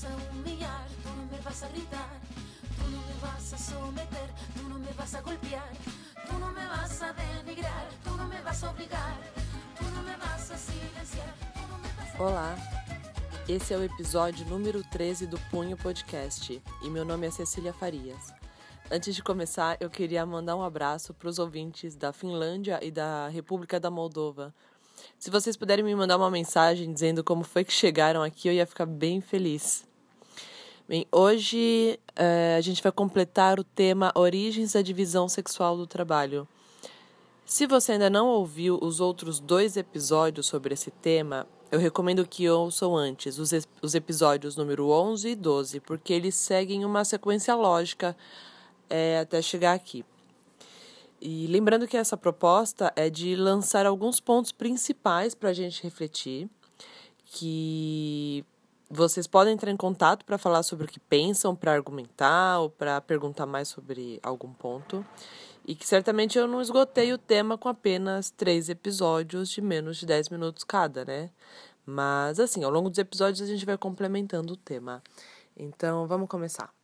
vas a humillar, tú no me vas a gritar, tú no me vas a someter, tú no me vas a golpear, tú no me vas a denigrar, tú no me vas a tú no me vas a silenciar, tú no me vas a... Olá, esse é o episódio número 13 do Punho Podcast e meu nome é Cecília Farias. Antes de começar, eu queria mandar um abraço para os ouvintes da Finlândia e da República da Moldova. Se vocês puderem me mandar uma mensagem dizendo como foi que chegaram aqui, eu ia ficar bem feliz. Bem, hoje é, a gente vai completar o tema Origens da Divisão Sexual do Trabalho. Se você ainda não ouviu os outros dois episódios sobre esse tema, eu recomendo que ouçam antes os, os episódios número 11 e 12, porque eles seguem uma sequência lógica é, até chegar aqui. E lembrando que essa proposta é de lançar alguns pontos principais para a gente refletir, que vocês podem entrar em contato para falar sobre o que pensam, para argumentar ou para perguntar mais sobre algum ponto. E que certamente eu não esgotei o tema com apenas três episódios de menos de 10 minutos cada, né? Mas, assim, ao longo dos episódios a gente vai complementando o tema. Então, vamos começar.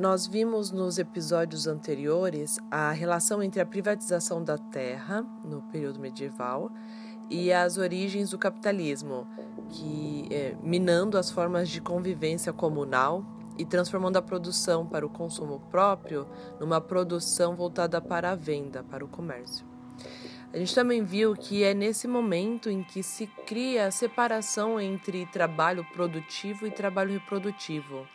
Nós vimos nos episódios anteriores a relação entre a privatização da terra no período medieval e as origens do capitalismo, que é, minando as formas de convivência comunal e transformando a produção para o consumo próprio numa produção voltada para a venda, para o comércio. A gente também viu que é nesse momento em que se cria a separação entre trabalho produtivo e trabalho reprodutivo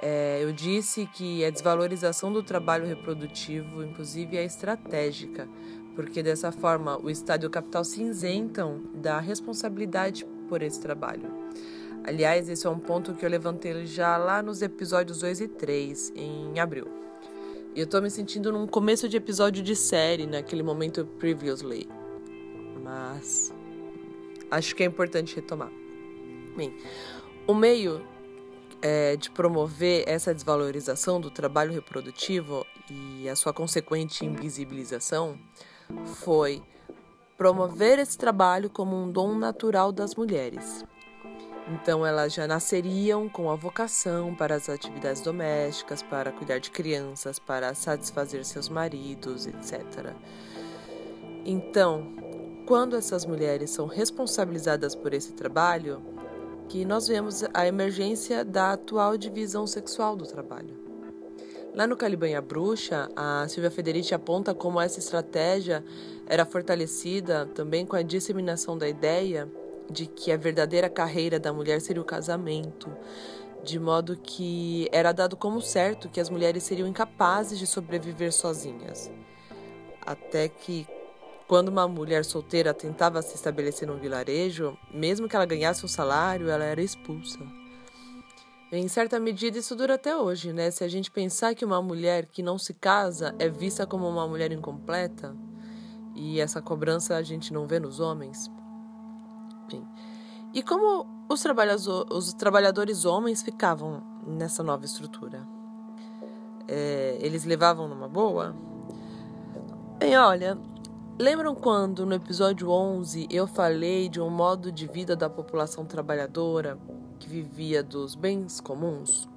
é, eu disse que a desvalorização do trabalho reprodutivo, inclusive, é estratégica, porque dessa forma o Estado e o capital se isentam da responsabilidade por esse trabalho. Aliás, esse é um ponto que eu levantei já lá nos episódios 2 e 3, em abril. E eu tô me sentindo num começo de episódio de série, naquele momento previously. Mas acho que é importante retomar. Bem, o meio é, de promover essa desvalorização do trabalho reprodutivo e a sua consequente invisibilização foi promover esse trabalho como um dom natural das mulheres. Então, elas já nasceriam com a vocação para as atividades domésticas, para cuidar de crianças, para satisfazer seus maridos, etc. Então, quando essas mulheres são responsabilizadas por esse trabalho, que nós vemos a emergência da atual divisão sexual do trabalho. Lá no Calibanha Bruxa, a Silvia Federici aponta como essa estratégia era fortalecida também com a disseminação da ideia de que a verdadeira carreira da mulher seria o casamento, de modo que era dado como certo que as mulheres seriam incapazes de sobreviver sozinhas. Até que, quando uma mulher solteira tentava se estabelecer num vilarejo, mesmo que ela ganhasse um salário, ela era expulsa. Em certa medida, isso dura até hoje, né? Se a gente pensar que uma mulher que não se casa é vista como uma mulher incompleta, e essa cobrança a gente não vê nos homens. Bem, e como os, os trabalhadores homens ficavam nessa nova estrutura? É, eles levavam numa boa? Bem, olha, Lembram quando no episódio 11 eu falei de um modo de vida da população trabalhadora que vivia dos bens comuns?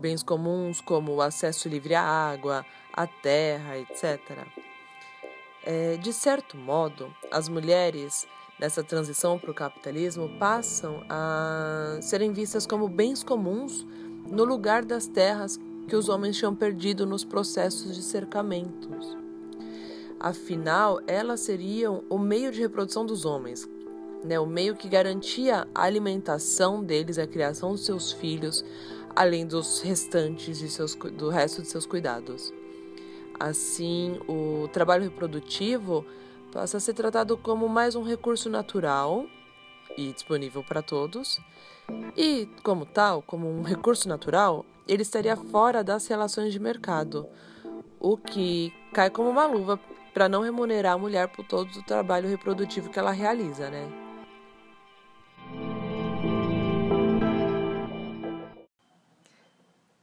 Bens comuns como o acesso livre à água, à terra, etc. É, de certo modo, as mulheres nessa transição para o capitalismo passam a serem vistas como bens comuns no lugar das terras que os homens tinham perdido nos processos de cercamentos. Afinal, elas seriam o meio de reprodução dos homens, né? o meio que garantia a alimentação deles, a criação dos seus filhos, além dos restantes de seus, do resto de seus cuidados. Assim, o trabalho reprodutivo passa a ser tratado como mais um recurso natural e disponível para todos, e, como tal, como um recurso natural, ele estaria fora das relações de mercado, o que cai como uma luva para não remunerar a mulher por todo o trabalho reprodutivo que ela realiza, né?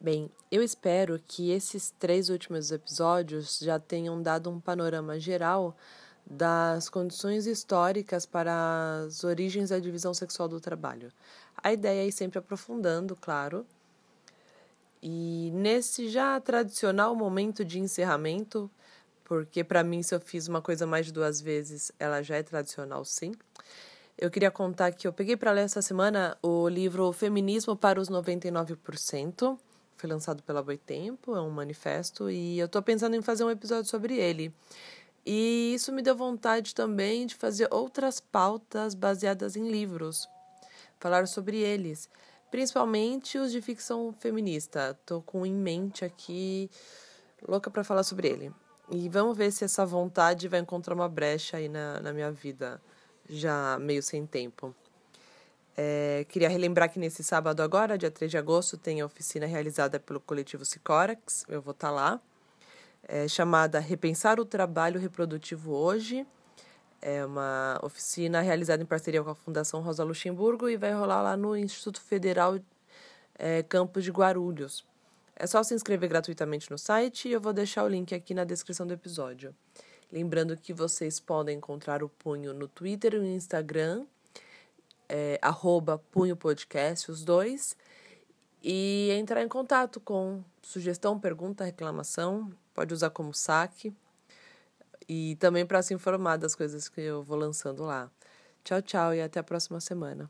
Bem, eu espero que esses três últimos episódios já tenham dado um panorama geral das condições históricas para as origens da divisão sexual do trabalho. A ideia é sempre aprofundando, claro. E nesse já tradicional momento de encerramento, porque para mim, se eu fiz uma coisa mais de duas vezes, ela já é tradicional, sim. Eu queria contar que eu peguei para ler essa semana o livro Feminismo para os 99%. Foi lançado pela Boitempo, é um manifesto, e eu estou pensando em fazer um episódio sobre ele. E isso me deu vontade também de fazer outras pautas baseadas em livros, falar sobre eles, principalmente os de ficção feminista. Estou com em mente aqui, louca para falar sobre ele. E vamos ver se essa vontade vai encontrar uma brecha aí na, na minha vida, já meio sem tempo. É, queria relembrar que nesse sábado agora, dia 3 de agosto, tem a oficina realizada pelo coletivo Sicorax, eu vou estar tá lá, é, chamada Repensar o Trabalho Reprodutivo Hoje. É uma oficina realizada em parceria com a Fundação Rosa Luxemburgo e vai rolar lá no Instituto Federal é, Campos de Guarulhos. É só se inscrever gratuitamente no site e eu vou deixar o link aqui na descrição do episódio. Lembrando que vocês podem encontrar o Punho no Twitter e no Instagram, é, Punho Podcast, os dois, e entrar em contato com sugestão, pergunta, reclamação, pode usar como saque, e também para se informar das coisas que eu vou lançando lá. Tchau, tchau e até a próxima semana.